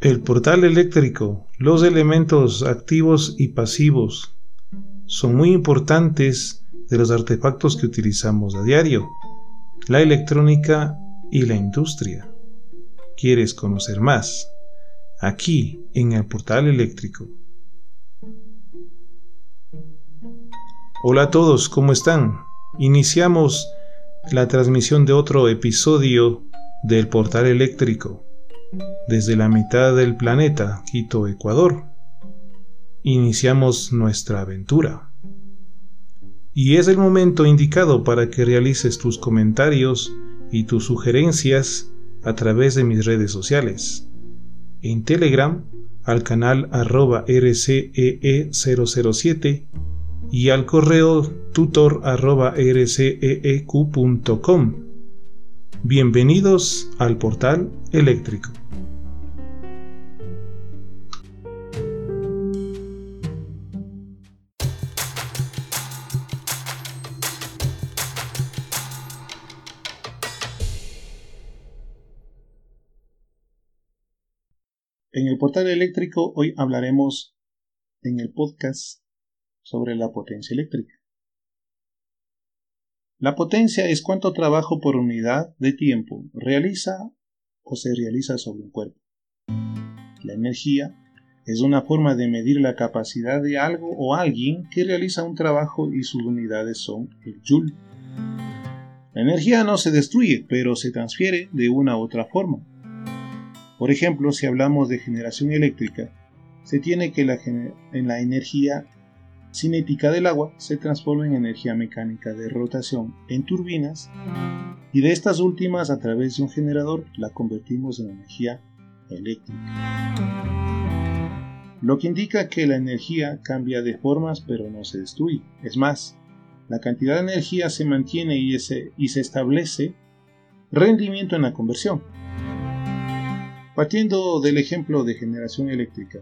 El portal eléctrico, los elementos activos y pasivos son muy importantes de los artefactos que utilizamos a diario, la electrónica y la industria. ¿Quieres conocer más? Aquí en el portal eléctrico. Hola a todos, ¿cómo están? Iniciamos la transmisión de otro episodio del portal eléctrico desde la mitad del planeta, Quito, Ecuador. Iniciamos nuestra aventura. Y es el momento indicado para que realices tus comentarios y tus sugerencias a través de mis redes sociales. En Telegram al canal arroba rcee007 y al correo tutor arroba rceeq.com. Bienvenidos al portal eléctrico. En el portal eléctrico hoy hablaremos en el podcast sobre la potencia eléctrica. La potencia es cuánto trabajo por unidad de tiempo realiza o se realiza sobre un cuerpo. La energía es una forma de medir la capacidad de algo o alguien que realiza un trabajo y sus unidades son el joule. La energía no se destruye, pero se transfiere de una u otra forma. Por ejemplo, si hablamos de generación eléctrica, se tiene que la, en la energía cinética del agua se transforma en energía mecánica de rotación en turbinas y de estas últimas a través de un generador la convertimos en energía eléctrica. Lo que indica que la energía cambia de formas pero no se destruye. Es más, la cantidad de energía se mantiene y y se establece rendimiento en la conversión. Partiendo del ejemplo de generación eléctrica,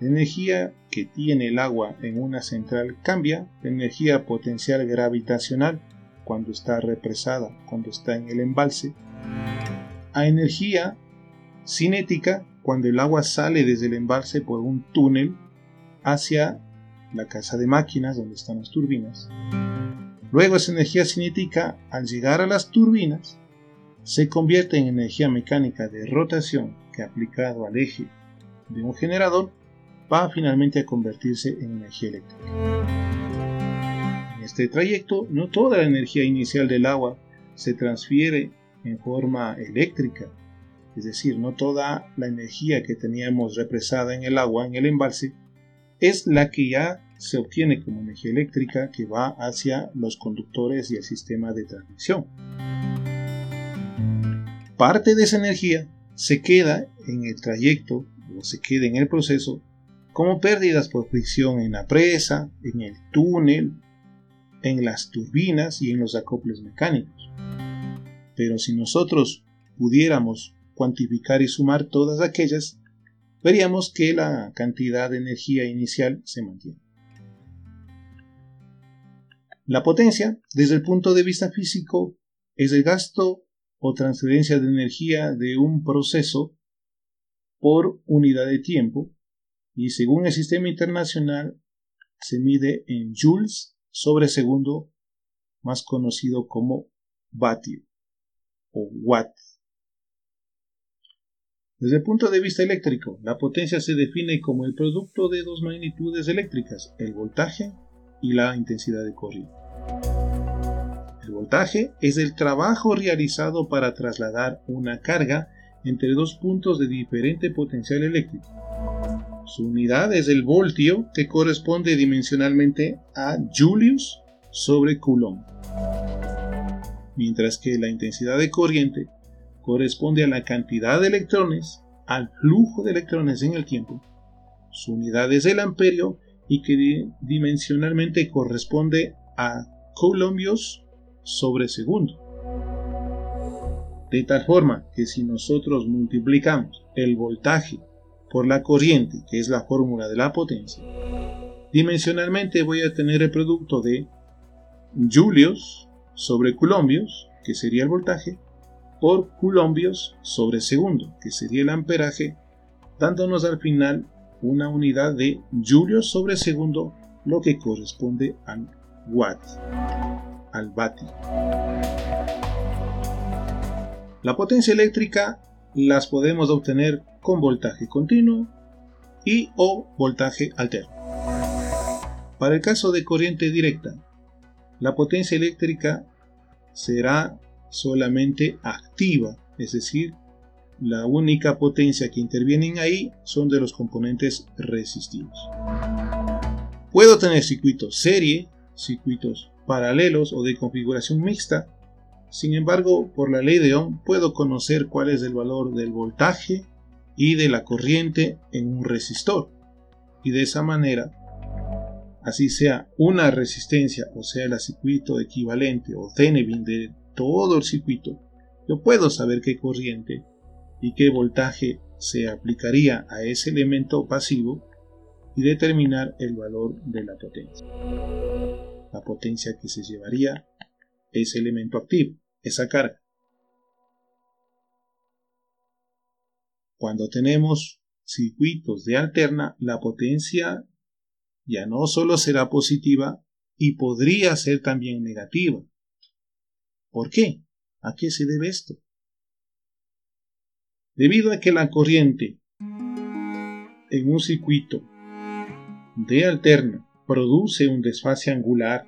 la energía que tiene el agua en una central cambia de energía potencial gravitacional cuando está represada, cuando está en el embalse, a energía cinética cuando el agua sale desde el embalse por un túnel hacia la casa de máquinas donde están las turbinas. Luego esa energía cinética al llegar a las turbinas se convierte en energía mecánica de rotación aplicado al eje de un generador va finalmente a convertirse en energía eléctrica. En este trayecto, no toda la energía inicial del agua se transfiere en forma eléctrica, es decir, no toda la energía que teníamos represada en el agua, en el embalse, es la que ya se obtiene como energía eléctrica que va hacia los conductores y el sistema de transmisión parte de esa energía se queda en el trayecto o se queda en el proceso como pérdidas por fricción en la presa, en el túnel, en las turbinas y en los acoples mecánicos. Pero si nosotros pudiéramos cuantificar y sumar todas aquellas, veríamos que la cantidad de energía inicial se mantiene. La potencia, desde el punto de vista físico, es el gasto o transferencia de energía de un proceso por unidad de tiempo y según el sistema internacional se mide en joules sobre segundo más conocido como vatio o watt. Desde el punto de vista eléctrico, la potencia se define como el producto de dos magnitudes eléctricas, el voltaje y la intensidad de corriente. El voltaje es el trabajo realizado para trasladar una carga entre dos puntos de diferente potencial eléctrico. Su unidad es el voltio que corresponde dimensionalmente a Julius sobre Coulomb. Mientras que la intensidad de corriente corresponde a la cantidad de electrones, al flujo de electrones en el tiempo. Su unidad es el amperio y que dimensionalmente corresponde a coulombios sobre segundo. De tal forma que si nosotros multiplicamos el voltaje por la corriente, que es la fórmula de la potencia, dimensionalmente voy a tener el producto de julios sobre coulombios, que sería el voltaje, por coulombios sobre segundo, que sería el amperaje, dándonos al final una unidad de Julio sobre segundo, lo que corresponde al watt, al vati. La potencia eléctrica las podemos obtener con voltaje continuo y o voltaje alterno. Para el caso de corriente directa, la potencia eléctrica será solamente activa, es decir, la única potencia que intervienen ahí son de los componentes resistivos. Puedo tener circuitos serie, circuitos paralelos o de configuración mixta. Sin embargo, por la ley de Ohm puedo conocer cuál es el valor del voltaje y de la corriente en un resistor. Y de esa manera, así sea una resistencia o sea el circuito equivalente o Cenevin de todo el circuito, yo puedo saber qué corriente y qué voltaje se aplicaría a ese elemento pasivo y determinar el valor de la potencia. La potencia que se llevaría ese elemento activo, esa carga. Cuando tenemos circuitos de alterna, la potencia ya no solo será positiva y podría ser también negativa. ¿Por qué? ¿A qué se debe esto? Debido a que la corriente en un circuito de alterna produce un desfase angular,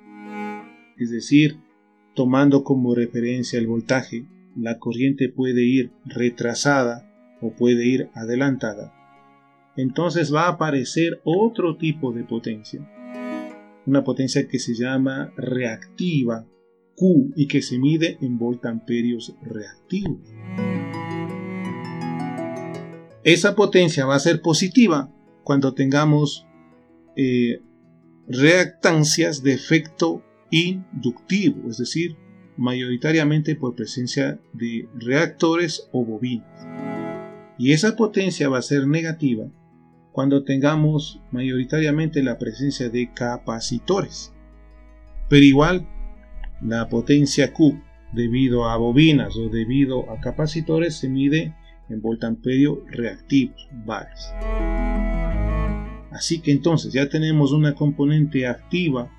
es decir, tomando como referencia el voltaje, la corriente puede ir retrasada o puede ir adelantada, entonces va a aparecer otro tipo de potencia, una potencia que se llama reactiva Q y que se mide en voltamperios reactivos. Esa potencia va a ser positiva cuando tengamos eh, reactancias de efecto inductivo, es decir, mayoritariamente por presencia de reactores o bobinas. Y esa potencia va a ser negativa cuando tengamos mayoritariamente la presencia de capacitores. Pero igual, la potencia Q debido a bobinas o debido a capacitores se mide en voltamperio reactivos, varios. Así que entonces ya tenemos una componente activa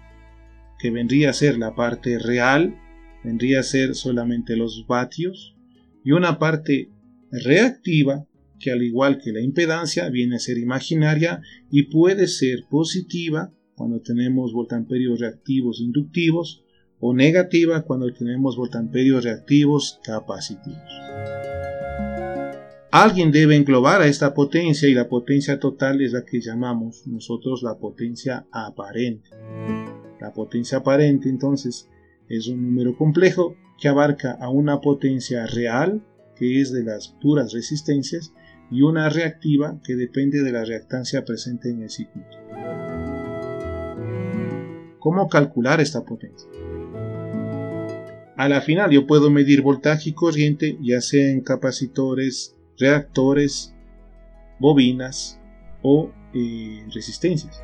que vendría a ser la parte real, vendría a ser solamente los vatios, y una parte reactiva que al igual que la impedancia viene a ser imaginaria y puede ser positiva cuando tenemos voltamperios reactivos inductivos o negativa cuando tenemos voltamperios reactivos capacitivos. Alguien debe englobar a esta potencia y la potencia total es la que llamamos nosotros la potencia aparente. La potencia aparente entonces es un número complejo que abarca a una potencia real, que es de las puras resistencias, y una reactiva que depende de la reactancia presente en el circuito. ¿Cómo calcular esta potencia? A la final yo puedo medir voltaje y corriente ya sea en capacitores reactores, bobinas o eh, resistencias.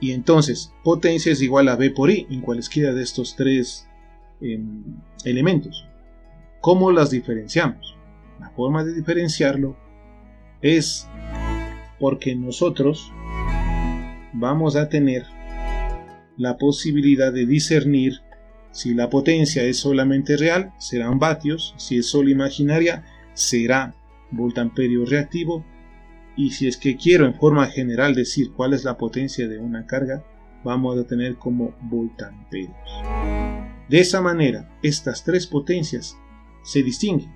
Y entonces, potencia es igual a V por I en cualesquiera de estos tres em, elementos. ¿Cómo las diferenciamos? La forma de diferenciarlo es porque nosotros vamos a tener la posibilidad de discernir si la potencia es solamente real, serán vatios. Si es solo imaginaria, será voltamperio reactivo. Y si es que quiero en forma general decir cuál es la potencia de una carga, vamos a tener como voltamperios. De esa manera, estas tres potencias se distinguen.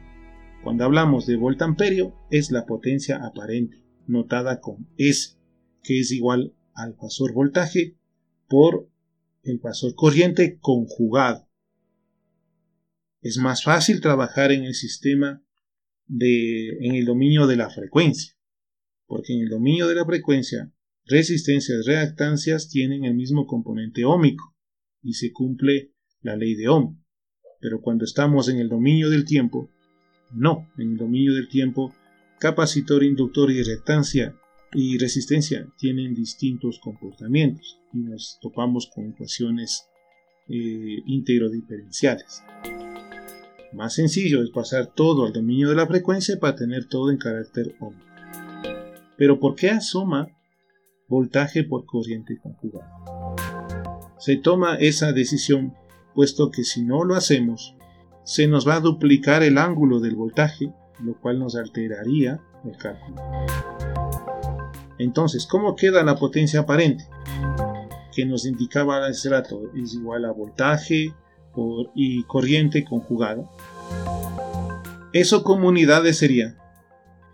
Cuando hablamos de voltamperio, es la potencia aparente, notada con S, que es igual al fasor voltaje por el pasor corriente conjugado. Es más fácil trabajar en el sistema de, en el dominio de la frecuencia, porque en el dominio de la frecuencia, resistencias, reactancias tienen el mismo componente ómico y se cumple la ley de Ohm. Pero cuando estamos en el dominio del tiempo, no, en el dominio del tiempo, capacitor, inductor y reactancia y resistencia tienen distintos comportamientos y nos topamos con ecuaciones eh, íntegro diferenciales. Más sencillo es pasar todo al dominio de la frecuencia para tener todo en carácter ohmico. Pero ¿por qué asoma voltaje por corriente conjugada? Se toma esa decisión puesto que si no lo hacemos, se nos va a duplicar el ángulo del voltaje, lo cual nos alteraría el cálculo. Entonces, ¿cómo queda la potencia aparente? Que nos indicaba hace rato, es igual a voltaje por, y corriente conjugada. Eso como unidades sería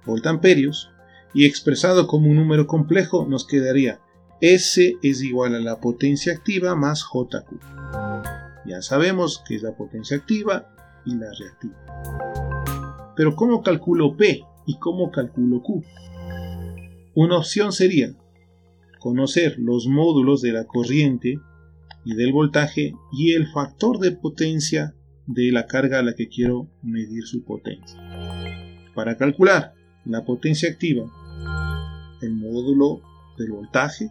voltamperios y expresado como un número complejo nos quedaría S es igual a la potencia activa más JQ. Ya sabemos que es la potencia activa y la reactiva. Pero ¿cómo calculo P y cómo calculo Q? Una opción sería conocer los módulos de la corriente y del voltaje y el factor de potencia de la carga a la que quiero medir su potencia. Para calcular la potencia activa, el módulo del voltaje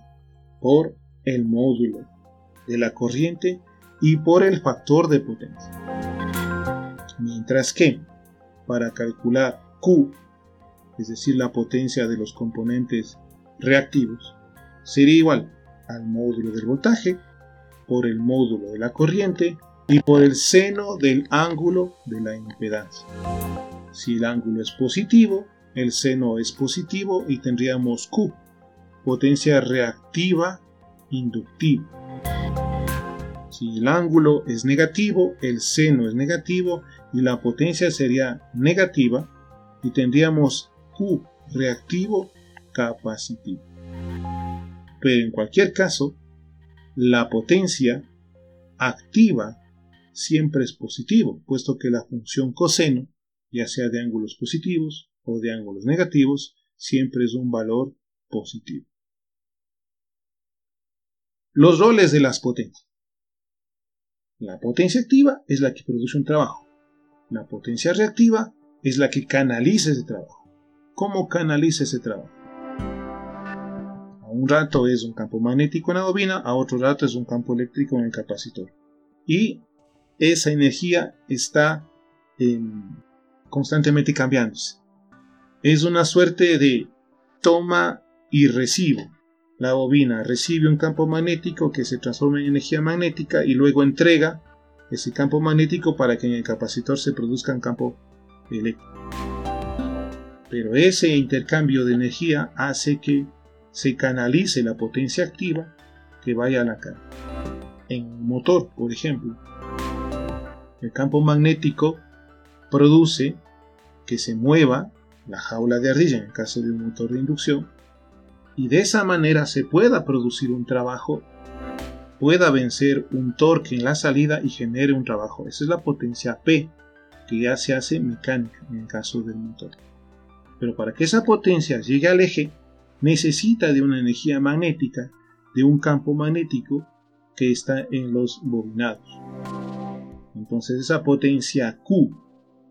por el módulo de la corriente y por el factor de potencia. Mientras que para calcular Q, es decir, la potencia de los componentes reactivos, sería igual al módulo del voltaje por el módulo de la corriente y por el seno del ángulo de la impedancia. Si el ángulo es positivo, el seno es positivo y tendríamos Q, potencia reactiva inductiva. Si el ángulo es negativo, el seno es negativo y la potencia sería negativa y tendríamos Q reactivo capacitivo. Pero en cualquier caso, la potencia activa siempre es positivo, puesto que la función coseno, ya sea de ángulos positivos o de ángulos negativos, siempre es un valor positivo. Los roles de las potencias. La potencia activa es la que produce un trabajo. La potencia reactiva es la que canaliza ese trabajo. ¿Cómo canaliza ese trabajo? un rato es un campo magnético en la bobina, a otro rato es un campo eléctrico en el capacitor. Y esa energía está em, constantemente cambiándose. Es una suerte de toma y recibo. La bobina recibe un campo magnético que se transforma en energía magnética y luego entrega ese campo magnético para que en el capacitor se produzca un campo eléctrico. Pero ese intercambio de energía hace que se canalice la potencia activa que vaya a la carga. En un motor, por ejemplo, el campo magnético produce que se mueva la jaula de ardilla en el caso de un motor de inducción y de esa manera se pueda producir un trabajo, pueda vencer un torque en la salida y genere un trabajo. Esa es la potencia P que ya se hace mecánica en el caso del motor. Pero para que esa potencia llegue al eje, necesita de una energía magnética, de un campo magnético que está en los bobinados. Entonces esa potencia Q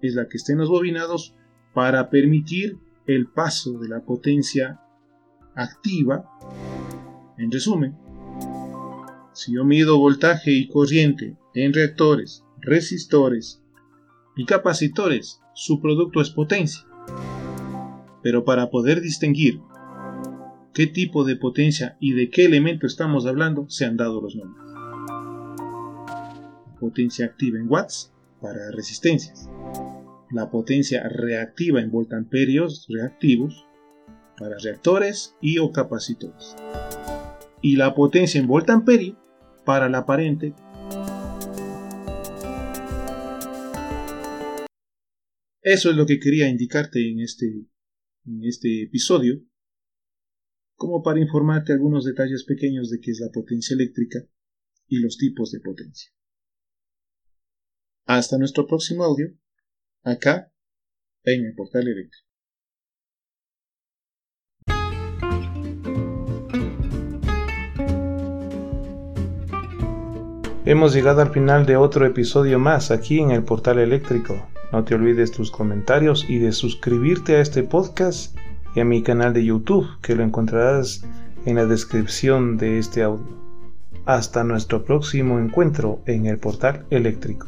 es la que está en los bobinados para permitir el paso de la potencia activa. En resumen, si yo mido voltaje y corriente en reactores, resistores y capacitores, su producto es potencia. Pero para poder distinguir qué tipo de potencia y de qué elemento estamos hablando, se han dado los nombres. Potencia activa en watts para resistencias. La potencia reactiva en voltamperios reactivos para reactores y o capacitores. Y la potencia en voltamperio para la aparente. Eso es lo que quería indicarte en este, en este episodio como para informarte algunos detalles pequeños de qué es la potencia eléctrica y los tipos de potencia. Hasta nuestro próximo audio, acá en el portal eléctrico. Hemos llegado al final de otro episodio más aquí en el portal eléctrico. No te olvides tus comentarios y de suscribirte a este podcast y a mi canal de YouTube que lo encontrarás en la descripción de este audio. Hasta nuestro próximo encuentro en el portal eléctrico.